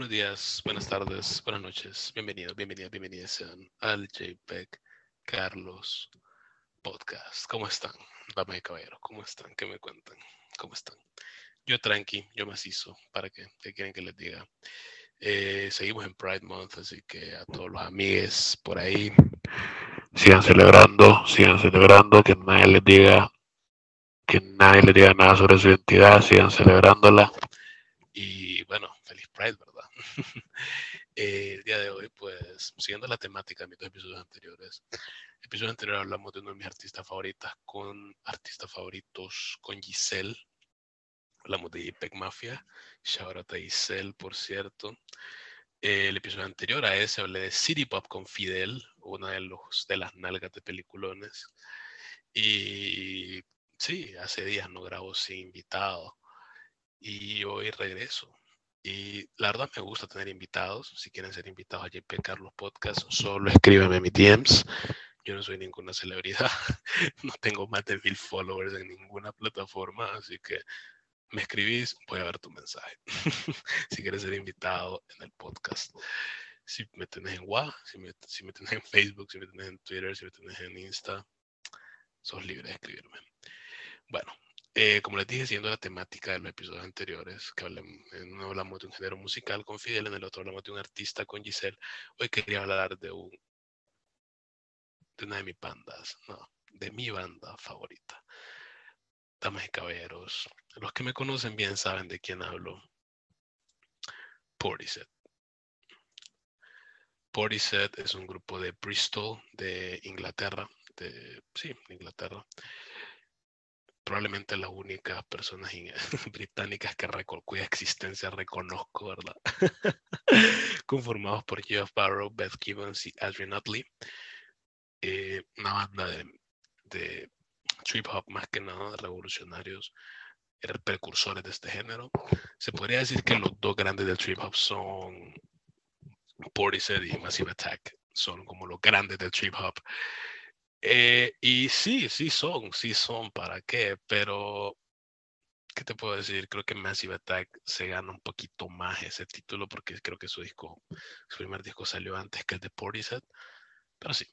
buenos días, buenas tardes, buenas noches. Bienvenidos, bienvenidos, bienvenidos sean al JPEG Carlos Podcast. ¿Cómo están, damas y caballeros? ¿Cómo están? ¿Qué me cuentan? ¿Cómo están? Yo tranqui, yo macizo. ¿Para qué? ¿Qué quieren que les diga? Eh, seguimos en Pride Month, así que a todos los amigos por ahí, sigan celebrando, sigan celebrando, que nadie les diga, que nadie les diga nada sobre su identidad, sigan celebrándola. Y bueno, feliz Pride, ¿verdad? Eh, el día de hoy, pues, siguiendo la temática de mis dos episodios anteriores, episodio anterior hablamos de uno de mis artistas favoritas con artistas favoritos con Giselle. Hablamos de JPEG Mafia. Shout out a Giselle, por cierto. el episodio anterior a ese hablé de City Pop con Fidel, una de, los, de las nalgas de peliculones. Y sí, hace días no grabo sin invitado. Y hoy regreso y la verdad me gusta tener invitados. Si quieren ser invitados a JP Carlos Podcast, solo escríbeme a mi DMs. Yo no soy ninguna celebridad. no tengo más de mil followers en ninguna plataforma, así que me escribís, voy a ver tu mensaje. si quieres ser invitado en el podcast. Si me tenés en WhatsApp, si me, si me tenés en Facebook, si me tenés en Twitter, si me tenés en Insta, sos libre de escribirme. Bueno, eh, como les dije, siguiendo la temática de los episodios anteriores, que en uno hablamos de un género musical con Fidel, en el otro hablamos de un artista con Giselle, hoy quería hablar de, un, de una de mis bandas, no, de mi banda favorita. Damas y caballeros, los que me conocen bien saben de quién hablo. Portishead. Portishead es un grupo de Bristol, de Inglaterra, de, sí, Inglaterra probablemente las únicas personas británicas que cuya existencia reconozco, ¿verdad? Conformados por Jeff Barrow, Beth Gibbons y Adrian Utley. Eh, una banda de, de, trip hop más que nada, revolucionarios, precursores de este género. Se podría decir que los dos grandes del trip hop son Portishead y Massive Attack. Son como los grandes del trip hop. Eh, y sí, sí son, sí son, ¿para qué? Pero, ¿qué te puedo decir? Creo que Massive Attack se gana un poquito más ese título porque creo que su disco, su primer disco salió antes que el de Portishead. Pero sí,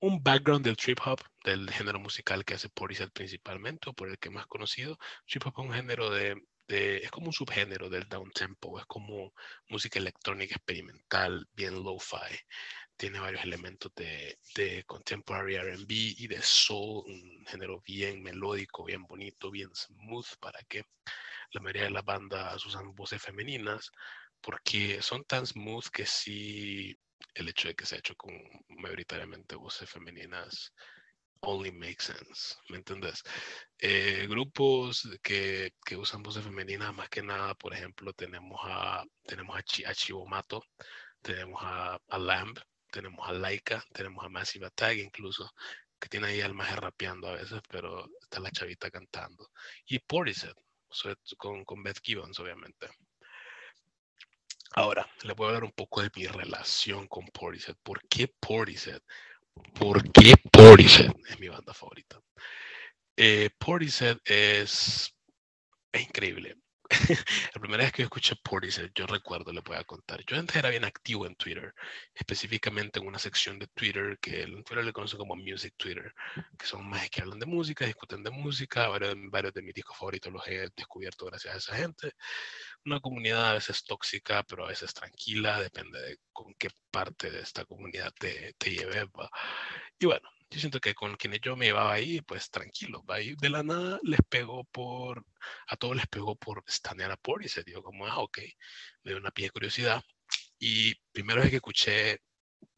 un background del trip hop, del género musical que hace Portishead principalmente, o por el que más conocido. Trip hop es un género de, es como un subgénero del down tempo, es como música electrónica experimental, bien lo-fi tiene varios elementos de, de contemporary RB y de soul, un género bien melódico, bien bonito, bien smooth, para que la mayoría de las bandas usan voces femeninas, porque son tan smooth que sí, el hecho de que se ha hecho con mayoritariamente voces femeninas only makes sense, ¿me entiendes? Eh, grupos que, que, usan voces femeninas, más que nada, por ejemplo, tenemos a, tenemos a, tenemos a, a Lamb, tenemos a Laika, tenemos a Massive Attack incluso, que tiene ahí al maje rapeando a veces, pero está la chavita cantando. Y Portishead, con, Beth Gibbons, obviamente. Ahora, le voy a hablar un poco de mi relación con Portishead. ¿Por qué Portishead? ¿Por qué Portishead es mi banda favorita? Eh, Portishead es, es increíble. la primera vez que yo escuché Portishead, yo recuerdo, le voy a contar. Yo antes era bien activo en Twitter, específicamente en una sección de Twitter que en Twitter le conocen como Music Twitter, que son más que hablan de música, discuten de música. Varios, varios de mis discos favoritos los he descubierto gracias a esa gente. Una comunidad a veces tóxica, pero a veces tranquila, depende de con qué parte de esta comunidad te, te lleves. Y bueno, yo siento que con quienes yo me llevaba ahí, pues tranquilo, ahí de la nada les pegó por, a todos les pegó por estanear a por y se dio como, ah, ok, me dio una pie de curiosidad. Y primero vez que escuché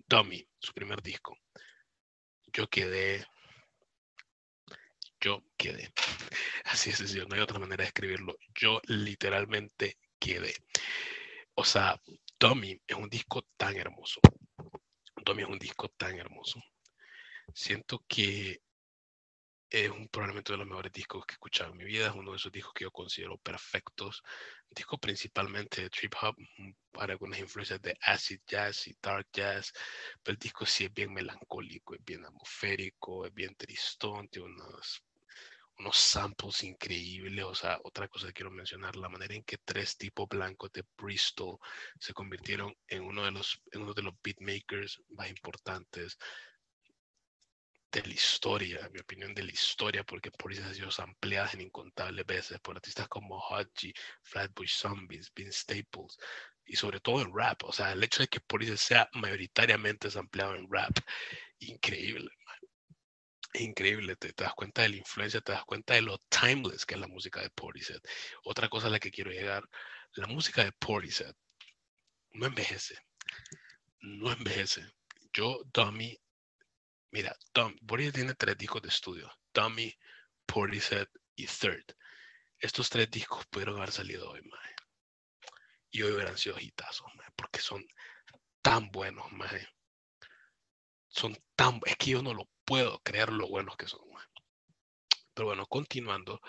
Dummy, su primer disco, yo quedé, yo quedé, así es sencillo, no hay otra manera de escribirlo, yo literalmente quedé. O sea, Dummy es un disco tan hermoso. Dummy es un disco tan hermoso Siento que es un, probablemente uno de los mejores discos que he escuchado en mi vida. Es uno de esos discos que yo considero perfectos. Disco principalmente de trip hop, mm, para algunas influencias de acid jazz y dark jazz. Pero el disco sí es bien melancólico, es bien atmosférico, es bien tristón, tiene unos, unos samples increíbles. O sea, otra cosa que quiero mencionar, la manera en que tres tipos blancos de Bristol se convirtieron en uno de los, en uno de los beatmakers más importantes de la historia, mi opinión, de la historia, porque Police ha sido ampliadas en incontables veces por artistas como Hodgie, Flatbush Zombies, Vince Staples, y sobre todo en rap. O sea, el hecho de que Police sea mayoritariamente ampliado en rap, increíble. Increíble, te, das cuenta de la influencia, te das cuenta de lo timeless que es la música de Portishead. Otra cosa a la que quiero llegar, la música de Portishead no envejece, no envejece. Yo, Dummy, mira, Dummy, Portishead tiene tres discos de estudio, Dummy, Portishead y Third. Estos tres discos pudieron haber salido hoy, mae. Y hoy hubieran sido hitazos, porque son tan buenos, mae son tan, es que yo no lo puedo creer lo buenos que son. Pero bueno, continuando,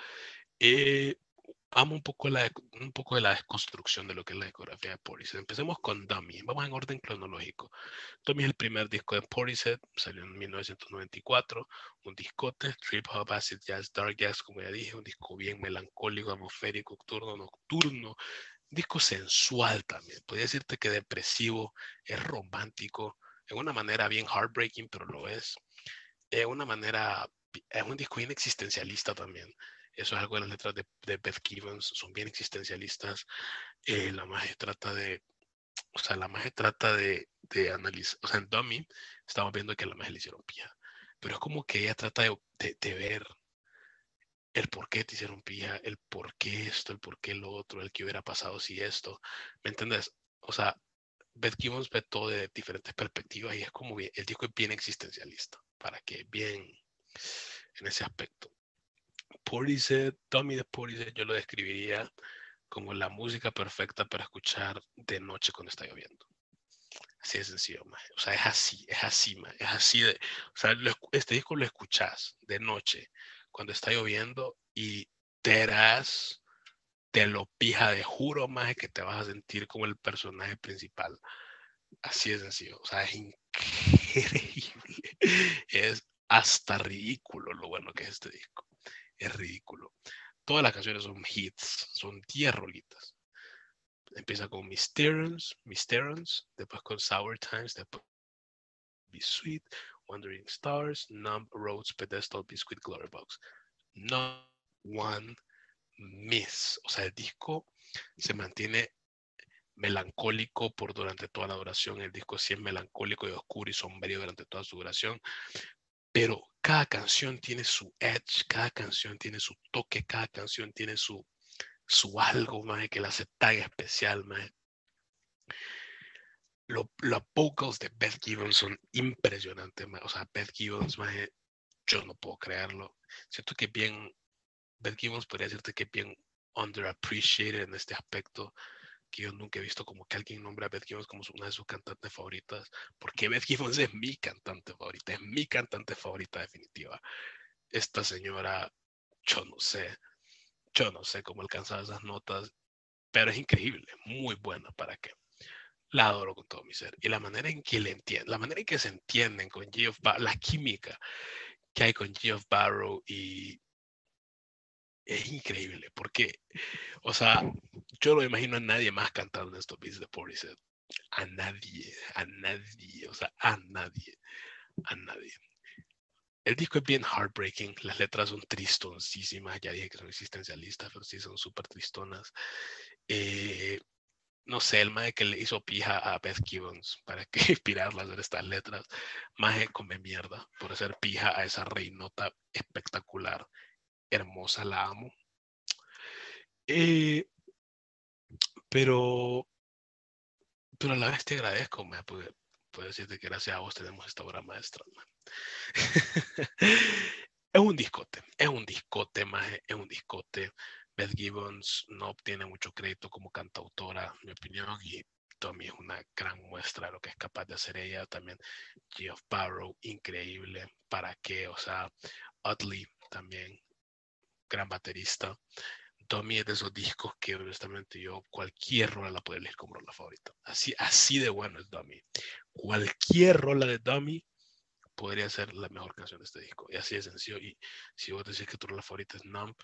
eh, vamos un poco, la, un poco de la desconstrucción de lo que es la discografía de Portishead. Empecemos con Dummy, vamos en orden cronológico. Dummy es el primer disco de Portishead, salió en 1994, un discote, trip hop, acid jazz, dark jazz, como ya dije, un disco bien melancólico, atmosférico, nocturno, nocturno, disco sensual también. Podría decirte que depresivo, es romántico, en una manera bien heartbreaking, pero lo es. De una manera, es un disco bien existencialista también. Eso es algo de las letras de, de Beth Gibbons, son bien existencialistas. Eh, la magia trata de, o sea, la magia trata de, de analizar, o sea, en Dummy estamos viendo que la magia le hicieron pija, pero es como que ella trata de, de, de ver el por qué te hicieron pija, el por qué esto, el por qué lo otro, el que hubiera pasado si esto, ¿me entiendes? O sea, Beth Gibbons ve todo de diferentes perspectivas y es como bien, el disco es bien existencialista, para que bien en ese aspecto. Portishead, Tommy de Portishead, yo lo describiría como la música perfecta para escuchar de noche cuando está lloviendo. Así de sencillo, o sea, es así, es así, es así de, o sea, este disco lo escuchas de noche cuando está lloviendo y te te lo pija de juro, más que te vas a sentir como el personaje principal. Así de sencillo. O sea, es increíble. Es hasta ridículo lo bueno que es este disco. Es ridículo. Todas las canciones son hits, son 10 rolitas. Empieza con Mysterians, Mysterians, después con Sour Times, después Be Sweet, Wandering Stars, Numb Roads, Pedestal, Biscuit, Glory Box. No one Miss. O sea, el disco se mantiene melancólico por durante toda la duración. El disco sí es melancólico y oscuro y sombrío durante toda su duración. Pero cada canción tiene su edge, cada canción tiene su toque, cada canción tiene su, su algo más que la hace tan especial. Más. Los vocals de Beth Gibbons son impresionantes. O sea, Beth Gibbons, más, yo no puedo creerlo. Siento que bien Beth Gibbons podría decirte que bien underappreciated en este aspecto, que yo nunca he visto como que alguien nombra a Beth Gibbons como una de sus cantantes favoritas, porque Beth Gibbons es mi cantante favorita, es mi cantante favorita definitiva. Esta señora, yo no sé, yo no sé cómo alcanzar esas notas, pero es increíble, muy buena para que la adoro con todo mi ser. Y la manera en que le entienden, la manera en que se entienden con Geoff Barrow, la química que hay con Geoff Barrow y, es increíble, porque, o sea, yo no imagino a nadie más cantando estos beats de Portishead. A nadie, a nadie, o sea, a nadie, a nadie. El disco es bien heartbreaking, las letras son tristoncísimas, ya dije que son existencialistas, pero sí son súper tristonas. Eh, no sé, el mae que le hizo pija a Beth Gibbons para que inspirarla a hacer estas letras, más come mierda por hacer pija a esa reinota espectacular hermosa, la amo. Eh, pero, pero a la vez te agradezco, me puedo, decirte que gracias a vos tenemos esta obra maestra. es un discote, es un discote, más es un discote. Beth Gibbons no obtiene mucho crédito como cantautora, en mi opinión, y Tommy es una gran muestra de lo que es capaz de hacer ella. También Geoff Barrow, increíble. ¿Para qué? O sea, Utley también gran baterista. Tommy es de esos discos que honestamente yo cualquier rola la puedo elegir como rola favorita. Así, así de bueno es Dummy. Cualquier rola de Dummy podría ser la mejor canción de este disco. Y así de sencillo. Y si vos decís que tu rola favorita es Nump,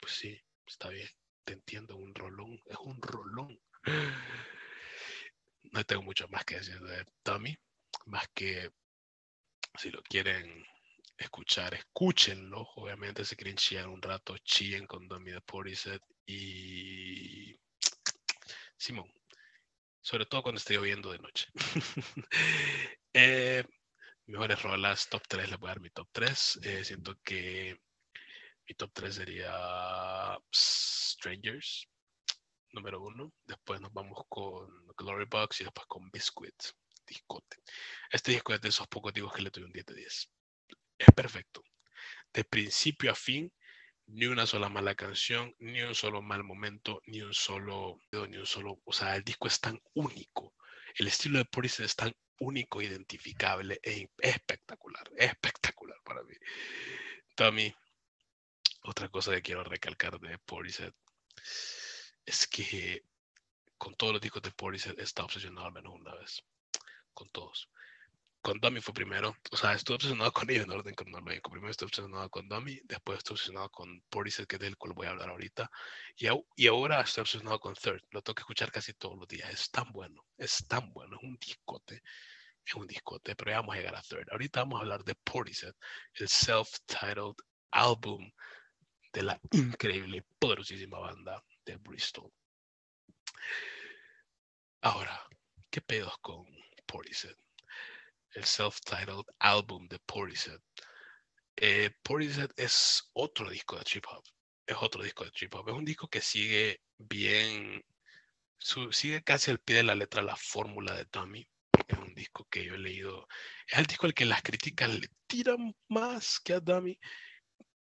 pues sí, está bien. Te entiendo, un rolón. Es un rolón. No tengo mucho más que decir de Tommy, más que si lo quieren escuchar, escúchenlo. Obviamente, si quieren chillar un rato, chillen con Tommy de Portishead y Simón. Sobre todo cuando esté lloviendo de noche. eh, mejores rolas, top 3, les voy a dar mi top 3. Eh, siento que mi top 3 sería Strangers, número 1. Después nos vamos con Glory Box y después con Biscuit, discote. Este disco es de esos pocos discos que le doy un 10 de 10. Es perfecto. De principio a fin, ni una sola mala canción, ni un solo mal momento, ni un solo, ni un solo, o sea, el disco es tan único. El estilo de Poris es tan único, identificable e espectacular, espectacular para mí. Tommy, otra cosa que quiero recalcar de Portishead es que con todos los discos de Portishead está obsesionado al menos una vez. Con todos. Con Dummy fue primero. O sea, estuve obsesionado con ellos en orden cronológico. Primero estuve obsesionado con Dummy, después estuve obsesionado con Portishead, que es del cual voy a hablar ahorita. Y, y ahora estoy obsesionado con Third. Lo tengo que escuchar casi todos los días. Es tan bueno. Es tan bueno. Es un discote es un discote, pero ya vamos a llegar a Third. Ahorita vamos a hablar de Portishead, el self-titled álbum de la increíble poderosísima banda de Bristol. Ahora, ¿qué pedos con Portishead? El self-titled álbum de Portishead. Eh, Portishead es otro disco de trip hop. Es otro disco de trip hop. Es un disco que sigue bien, sigue casi al pie de la letra la fórmula de Tommy es un disco que yo he leído, es el disco al que las críticas le tiran más que a Dummy,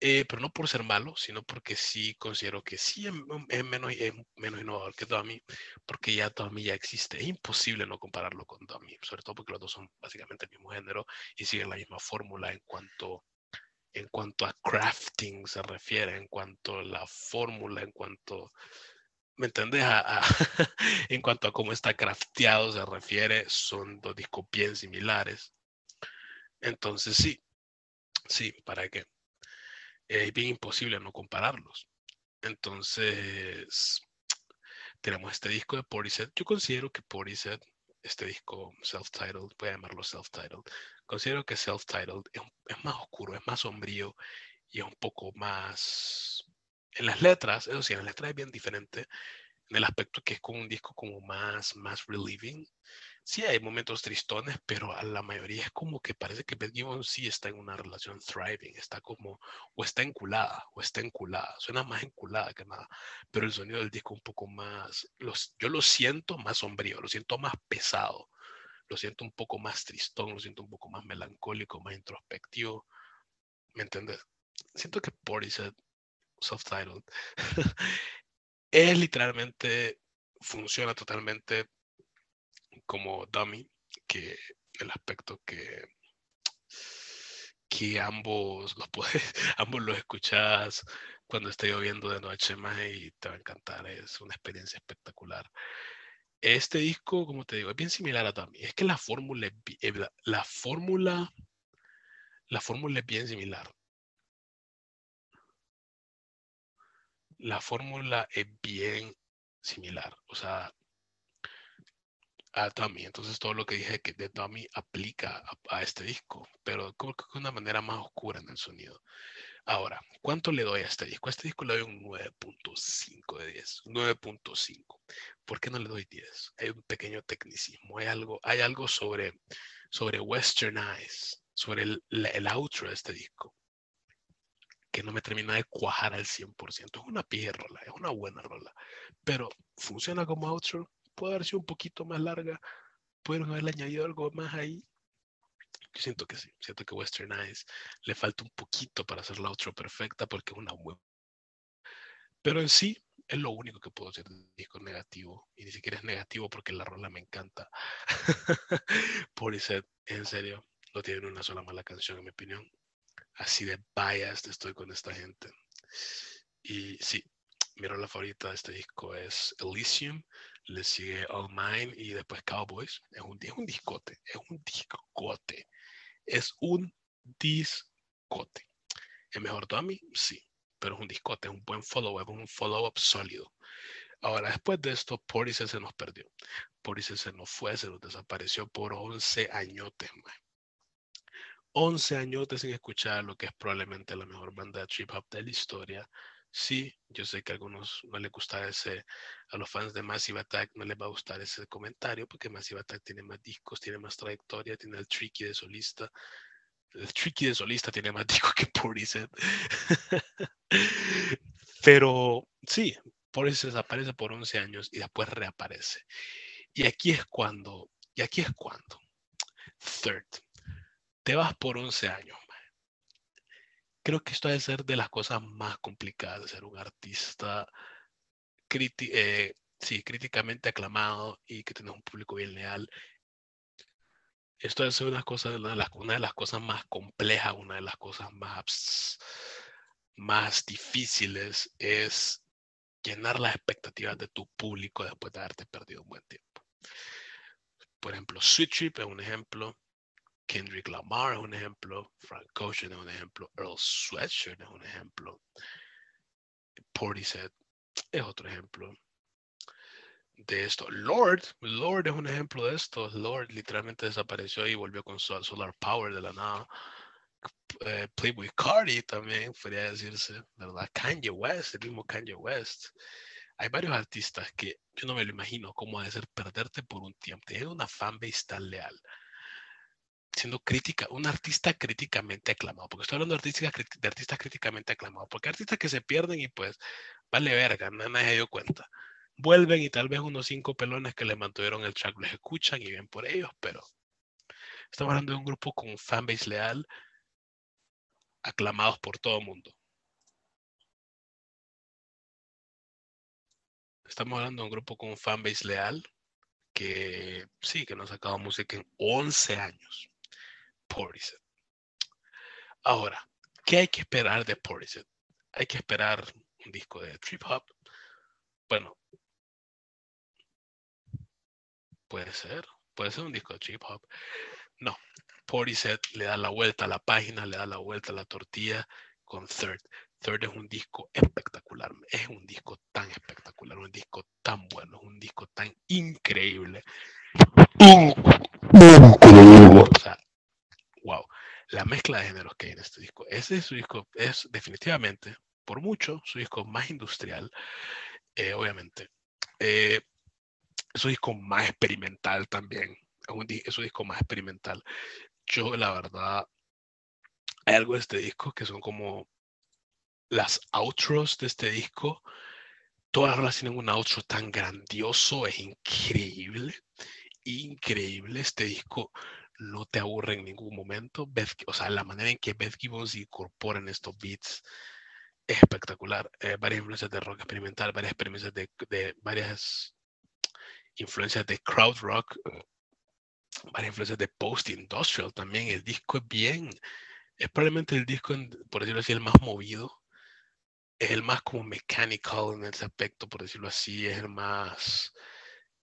eh, pero no por ser malo, sino porque sí considero que sí es, menos, menos innovador que Dummy, porque ya Dummy ya existe. Es imposible no compararlo con Dummy, sobre todo porque los dos son básicamente el mismo género y siguen la misma fórmula en cuanto, en cuanto a crafting se refiere, en cuanto a la fórmula, en cuanto ¿me entendés? en cuanto a cómo está crafteado se refiere, son dos discos bien similares. Entonces sí, sí, ¿para qué? Es bien imposible no compararlos. Entonces, tenemos este disco de Portishead. Yo considero que Portishead, este disco self-titled, voy a llamarlo self-titled, considero que self-titled es más oscuro, es más sombrío y es un poco más en las letras, eso sí, en las letras es bien diferente, en el aspecto que es como un disco como más, más relieving. Sí hay momentos tristones, pero a la mayoría es como que parece que Beth Gibbons sí está en una relación thriving, está como, o está enculada, o está enculada, suena más enculada que nada, pero el sonido del disco un poco más, los, yo lo siento más sombrío, lo siento más pesado, lo siento un poco más tristón, lo siento un poco más melancólico, más introspectivo, ¿me entiendes? Siento que Portishead self-titled, es literalmente, funciona totalmente como dummy, que el aspecto que, que ambos los puedes, ambos los escuchas cuando esté lloviendo de noche más y te va a encantar, es una experiencia espectacular. Este disco, como te digo, es bien similar a Dummy. Es que la fórmula es, la fórmula, la fórmula es bien similar. La fórmula es bien similar, o sea, a Tommy. Entonces todo lo que dije que de Tommy aplica a, este disco, pero como que de una manera más oscura en el sonido. Ahora, ¿cuánto le doy a este disco? A este disco le doy un 9.5 de 10, 9.5. ¿Por qué no le doy 10? Hay un pequeño tecnicismo, hay algo, hay algo sobre, sobre Westernized, sobre el, el outro de este disco que no me termina de cuajar al 100%. Es una pija rola, es una buena rola, pero funciona como outro. Puede haber sido un poquito más larga, pudieron haberle añadido algo más ahí. Yo siento que sí, siento que Western Eyes le falta un poquito para hacer la outro perfecta porque es una buena. Pero en sí, es lo único que puedo decir del disco negativo. Y ni siquiera es negativo porque la rola me encanta. Por eso, en serio, no tienen una sola mala canción, en mi opinión así de biased estoy con esta gente. Y sí, mi rola favorita de este disco es Elysium, le sigue All Mine y después Cowboys. Es un, es un discote, es un discote. Es un discote. ¿Es mejor Dummy? Sí, pero es un discote, es un buen follow-up, un follow-up sólido. Ahora, después de esto, Portishead se nos perdió. Portishead se nos fue, se nos desapareció por 11 añotes, más. 11 añotes sin escuchar lo que es probablemente la mejor banda de trip hop de la historia. Sí, yo sé que a algunos no les gusta ese, a los fans de Massive Attack no les va a gustar ese comentario porque Massive Attack tiene más discos, tiene más trayectoria, tiene el Tricky de solista. El Tricky de solista tiene más discos que Portishead. Pero sí, Portishead desaparece por 11 años y después reaparece. Y aquí es cuando, y aquí es cuando, third, te vas por 11 años. Creo que esto debe ser de las cosas más complicadas de ser un artista eh, sí, críticamente aclamado y que tenga un público bien leal. Esto debe ser una, una, de las, una de las cosas más complejas, una de las cosas más, más difíciles es llenar las expectativas de tu público después de haberte perdido un buen tiempo. Por ejemplo, Sweet Trip es un ejemplo. Kendrick Lamar es un ejemplo, Frank Ocean es un ejemplo, Earl Sweatshirt es un ejemplo, Portishead es otro ejemplo de esto. Lord, Lord es un ejemplo de esto. Lord literalmente desapareció y volvió con Solar Power de la nada. Eh, Playboy Cardi también, podría decirse, ¿verdad? Kanye West, el mismo Kanye West. Hay varios artistas que yo no me lo imagino cómo ha de ser perderte por un tiempo. Tener una fanbase tan leal siendo crítica, un artista críticamente aclamado, porque estoy hablando de artistas, de artistas críticamente aclamados, porque artistas que se pierden y pues vale verga, nadie se dio cuenta. Vuelven y tal vez unos cinco pelones que le mantuvieron el track les escuchan y bien por ellos, pero estamos hablando de un grupo con un fanbase leal, aclamados por todo el mundo. Estamos hablando de un grupo con un fanbase leal que sí, que no ha música en 11 años. Portishead. Ahora, ¿qué hay que esperar de Portishead? Hay que esperar un disco de trip hop. Bueno, puede ser, puede ser un disco de trip hop. No, Portishead le da la vuelta a la página, le da la vuelta a la tortilla con Third. Third es un disco espectacular, es un disco tan espectacular, un disco tan bueno, un disco tan increíble. O sea, la mezcla de géneros que hay en este disco. Ese es su disco, es definitivamente, por mucho, su disco más industrial, eh, obviamente. Eh, es su disco más experimental también. Es, su disco más experimental. Yo, la verdad, hay algo de este disco que son como las outros de este disco. Todas las tienen un outro tan grandioso, es increíble, increíble. Este disco no te aburre en ningún momento. o sea, la manera en que Beth Gibbons incorpora en estos beats es espectacular. Eh, varias influencias de rock experimental, varias experiencias de, varias influencias de crowd rock, varias influencias de post-industrial también. El disco es bien, es probablemente el disco, por decirlo así, el más movido. Es el más como mechanical en ese aspecto, por decirlo así. Es el más,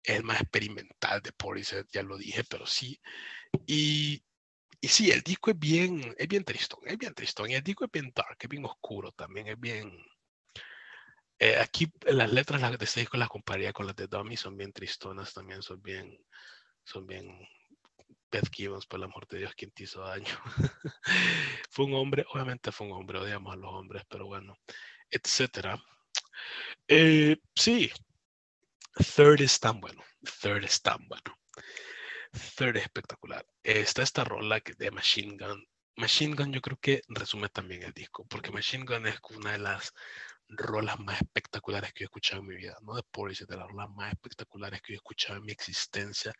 es el más experimental de Portishead, ya lo dije, pero sí y, y sí, el disco es bien, es bien tristón, es bien tristón. Y el disco es bien dark, es bien oscuro también, es bien... Eh, aquí las letras de este disco las compararía con las de Dummy, son bien tristonas también, son bien, son bien Beth Gibbons, por el amor de Dios, quien te hizo daño. fue un hombre, obviamente fue un hombre, odiamos a los hombres, pero bueno, etcétera. Eh, sí, Third es tan bueno, Third es tan bueno. Third es espectacular. Está esta rola de Machine Gun. Machine Gun yo creo que resume también el disco, porque Machine Gun es una de las rolas más espectaculares que he escuchado en mi vida, no de Police, de las rolas más espectaculares que he escuchado en mi existencia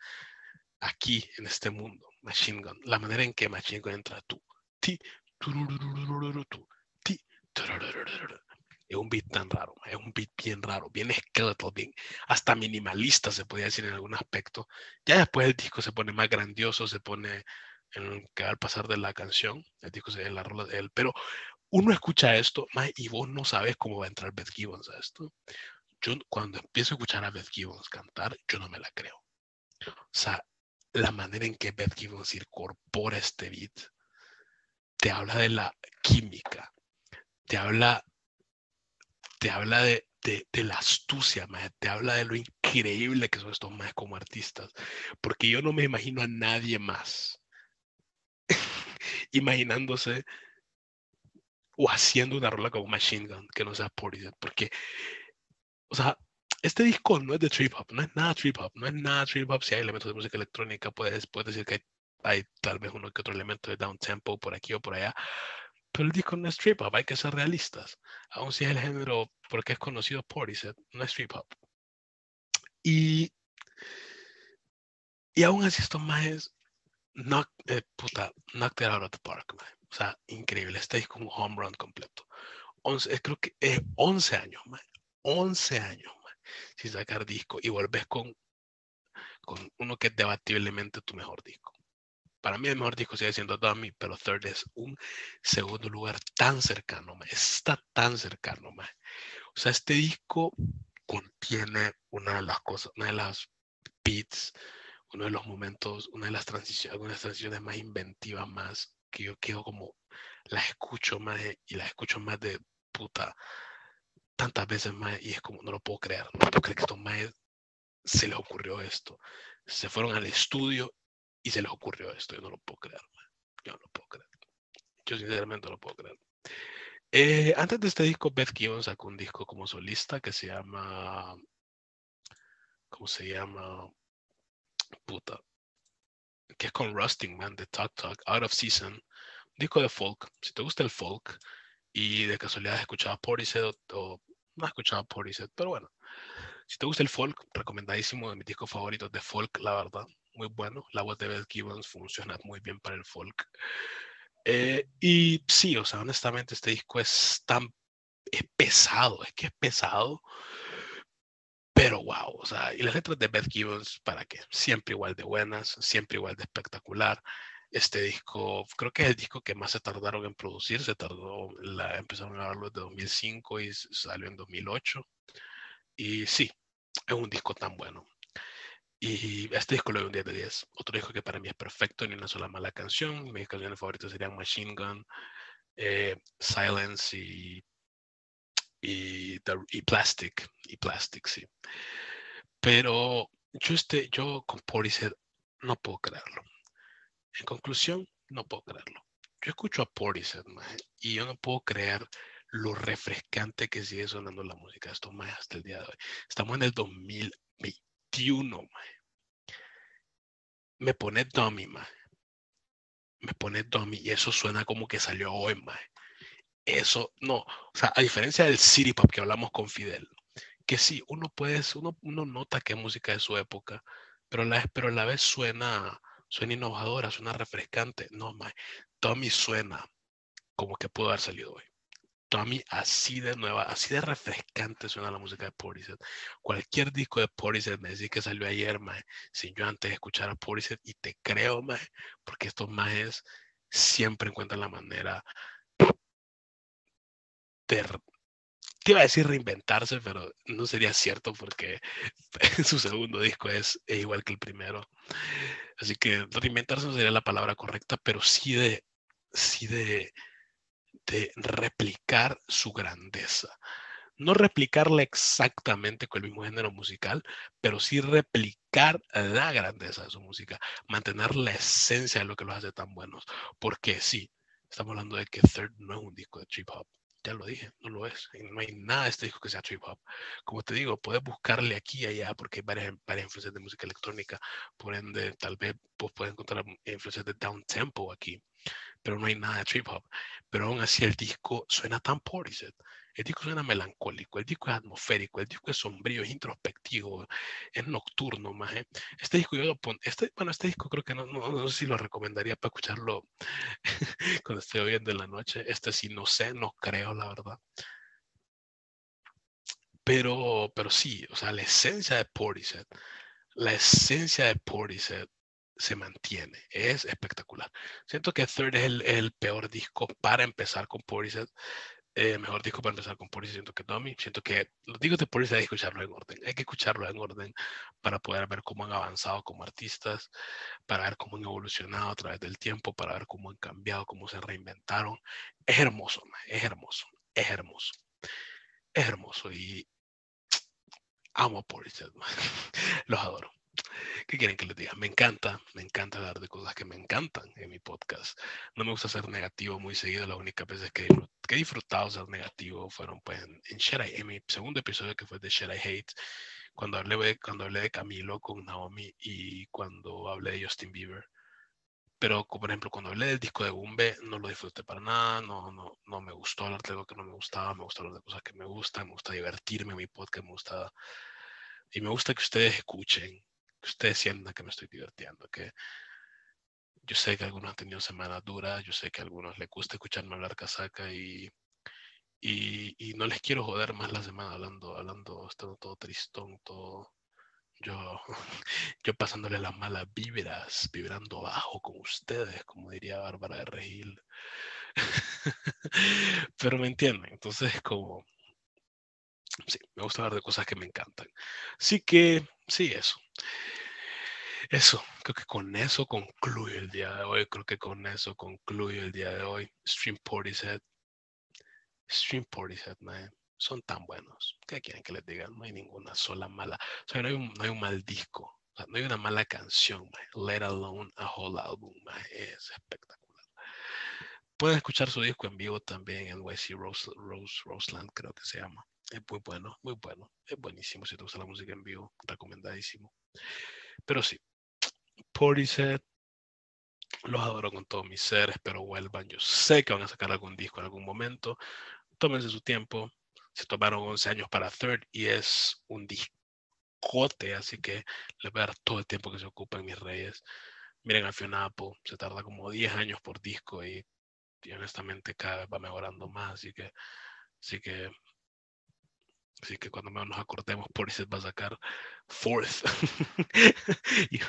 aquí en este mundo. Machine Gun, la manera en que Machine Gun entra tú, ti, ti, es un beat tan raro, es un beat bien raro, bien skeletal, bien hasta minimalista se podría decir en algún aspecto. Ya después el disco se pone más grandioso, se pone en que al pasar de la canción, el disco se la rola de él, pero uno escucha esto más y vos no sabes cómo va a entrar Beth Gibbons a esto. Yo cuando empiezo a escuchar a Beth Gibbons cantar, yo no me la creo. O sea, la manera en que Beth Gibbons incorpora este beat te habla de la química, te habla, te habla de, de, la astucia, te habla de lo increíble que son estos más como artistas, porque yo no me imagino a nadie más imaginándose o haciendo una rola como Machine Gun que no sea Portishead, porque, o sea, este disco no es de trip hop, no es nada trip hop, no es nada trip hop. Si hay elementos de música electrónica, puedes, puedes decir que hay, tal vez uno que otro elemento de down tempo por aquí o por allá, pero el disco no es trip hop, hay que ser realistas. Aún si es el género porque es conocido Portishead, no es trip hop. Y, y aún así, esto más es knock, eh, puta, knocked it out of the park, O sea, increíble. Este disco es un home run completo. 11, creo que es 11 años, man. 11 años sin sacar disco y volvés con, con uno que es debatiblemente tu mejor disco. Para mí el mejor disco sigue siendo Dummy, pero Third es un segundo lugar tan cercano, está tan cercano. O sea, este disco contiene una de las cosas, una de las beats, uno de los momentos, una de las transiciones, algunas transiciones más inventivas más que yo quedo como las escucho más y las escucho más de puta tantas veces más y es como, no lo puedo creer, no puedo creer que estos más se les ocurrió esto. Se fueron al estudio y se les ocurrió esto. Yo no lo puedo creer, yo no lo puedo creer. Yo sinceramente no lo puedo creer. Eh, antes de este disco, Beth Gibbons sacó un disco como solista que se llama. ¿Cómo se llama? Puta. Que es con Rusting Man de Talk Talk, Out of Season. Un disco de folk. Si te gusta el folk, y de casualidad escuchaba Portishead o, o no escuchaba Portishead, pero bueno, si te gusta el folk, recomendadísimo de mis discos favoritos de folk, la verdad, muy bueno. La voz de Beth Gibbons funciona muy bien para el folk. Eh, y sí, o sea, honestamente este disco es tan es pesado, es que es pesado, pero wow, o sea, y las letras de Beth Gibbons, ¿para qué? Siempre igual de buenas, siempre igual de espectacular. Este disco, creo que es el disco que más se tardaron en producir, se tardó, la, empezaron a grabarlo desde 2005 y salió en 2008. Y sí, es un disco tan bueno. Y este disco lo doy un 10 de 10. Otro disco que para mí es perfecto, ni una sola mala canción. Mis canciones favoritas serían Machine Gun, eh, Silence y, y, y, Plastic. Y Plastic, sí. Pero yo, este, yo con Portishead no puedo creerlo. En conclusión, no puedo creerlo. Yo escucho a Portishead, y yo no puedo creer lo refrescante que sigue sonando la música de estos más hasta el día de hoy. Estamos en el 2021, Me pone dummy, Me pone dummy y eso suena como que salió hoy, man. Eso, no, o sea, a diferencia del city pop que hablamos con Fidel, que sí, uno puede, uno, uno nota que es música de su época, pero la, pero a la vez suena, suena innovadora, suena refrescante. No, man, Tommy suena como que pudo haber salido hoy. Tommy así de nueva, así de refrescante suena la música de Portishead. Cualquier disco de Portishead me decís que salió ayer, man, sin yo antes escuchar a Portishead y te creo, man, porque estos majes siempre encuentran la manera de, te iba a decir reinventarse, pero no sería cierto porque su segundo disco es, igual que el primero. Así que reinventarse no sería la palabra correcta, pero sí de, sí de, de replicar su grandeza. No replicarla exactamente con el mismo género musical, pero sí replicar la grandeza de su música, mantener la esencia de lo que los hace tan buenos. Porque sí, estamos hablando de que Third no es un disco de trip hop, ya lo dije, no lo es. No hay nada de este disco que sea trip hop. Como te digo, puedes buscarle aquí y allá porque hay varias, varias influencias de música electrónica. Por ende, tal vez pues, puedes encontrar influencias de down tempo aquí. Pero no hay nada de trip hop. Pero aún así el disco suena tan Portishead. El disco suena melancólico, el disco es atmosférico, el disco es sombrío, es introspectivo, es nocturno, más. Este disco yo lo pon, este, bueno, este disco creo que no, no, sé si lo recomendaría para escucharlo cuando estoy oyendo en la noche. Este sí, no sé, no creo, la verdad. Pero, pero sí, o sea, la esencia de Portishead, la esencia de Portishead se mantiene, es espectacular. Siento que Third es el, el peor disco para empezar con Portishead, Eh, mejor disco para empezar con Police, siento que Tommy. Siento que los discos de Police hay que escucharlos en orden. Hay que escucharlos en orden para poder ver cómo han avanzado como artistas, para ver cómo han evolucionado a través del tiempo, para ver cómo han cambiado, cómo se reinventaron. Es hermoso, es hermoso, es hermoso. Es hermoso y amo a Police, los adoro. ¿Qué quieren que les diga? Me encanta, me encanta hablar de cosas que me encantan en mi podcast. No me gusta ser negativo muy seguido. La única vez que, que he disfrutado ser negativo fueron pues en, en, en mi segundo episodio que fue de Should I Hate, cuando hablé, de, cuando hablé de Camilo con Naomi y cuando hablé de Justin Bieber. Pero, por ejemplo, cuando hablé del disco de Bumbe, no lo disfruté para nada, no, no, no me gustó hablar de algo que no me gustaba, me gusta hablar de cosas que me gustan, me gusta divertirme en mi podcast, me gusta... Y me gusta que ustedes escuchen, que ustedes sientan que me estoy divirtiendo, que yo sé que algunos han tenido semanas duras, yo sé que a algunos les gusta escucharme hablar casaca y, y, no les quiero joder más la semana hablando, hablando, estando todo tristón, todo yo, yo pasándole las malas vibras, vibrando bajo con ustedes, como diría Bárbara de Regil. Pero me entienden, entonces como, sí, me gusta hablar de cosas que me encantan. Así que, sí, eso. Eso, creo que con eso concluyo el día de hoy. Creo que con eso concluyo el día de hoy. Stream Portishead. Stream Portishead, man. Son tan buenos. ¿Qué quieren que les diga? No hay ninguna sola mala. O sea, no hay un, no hay un mal disco. no hay una mala canción, man. Let alone a whole album, man. Es espectacular. Pueden escuchar su disco en vivo también en YC Rose, Rose, Roseland, creo que se llama. Es muy bueno, muy bueno. Es buenísimo si te gusta la música en vivo. Recomendadísimo. Pero sí, Portishead, los adoro con todo mi ser, espero vuelvan. Yo sé que van a sacar algún disco en algún momento. Tómense su tiempo. Se tomaron 11 años para Third y es un discote, así que les voy a dar todo el tiempo que se ocupen mis reyes. Miren a Fiona Apple, se tarda como 10 años por disco y, y honestamente cada vez va mejorando más, así que, así que Así que cuando nos acordemos, Portishead va a sacar Fourth. y,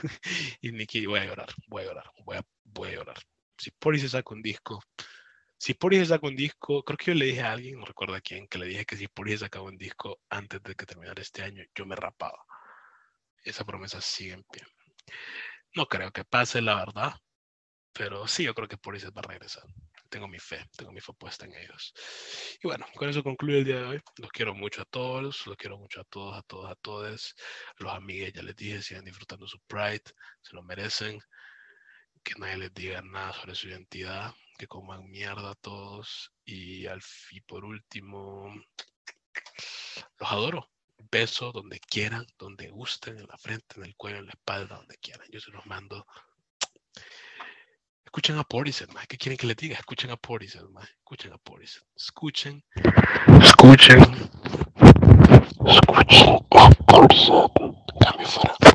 y Nicky, voy a llorar, voy a llorar, voy a, voy a llorar. Si Portishead saca un disco, si Portishead saca un disco, creo que yo le dije a alguien, no recuerdo a quién, que le dije que si Portishead sacaba un disco antes de que terminara este año, yo me rapaba. Esa promesa sigue en pie. No creo que pase, la verdad, pero sí, yo creo que Portishead va a regresar tengo mi fe, tengo mi fe puesta en ellos. Y bueno, con eso concluye el día de hoy. Los quiero mucho a todos, los quiero mucho a todos, a todos, a todos. Los amigos, ya les dije, sigan disfrutando su Pride, se lo merecen. Que nadie les diga nada sobre su identidad, que coman mierda a todos. Y, al, y por último, los adoro. Beso donde quieran, donde gusten, en la frente, en el cuello, en la espalda, donde quieran. Yo se los mando Escuchen a Portishead, más. ¿Qué quieren que les diga? Escuchen a Portishead, más. Escuchen a Portishead. Escuchen. Escuchen. Escuchen a Portishead. Cambio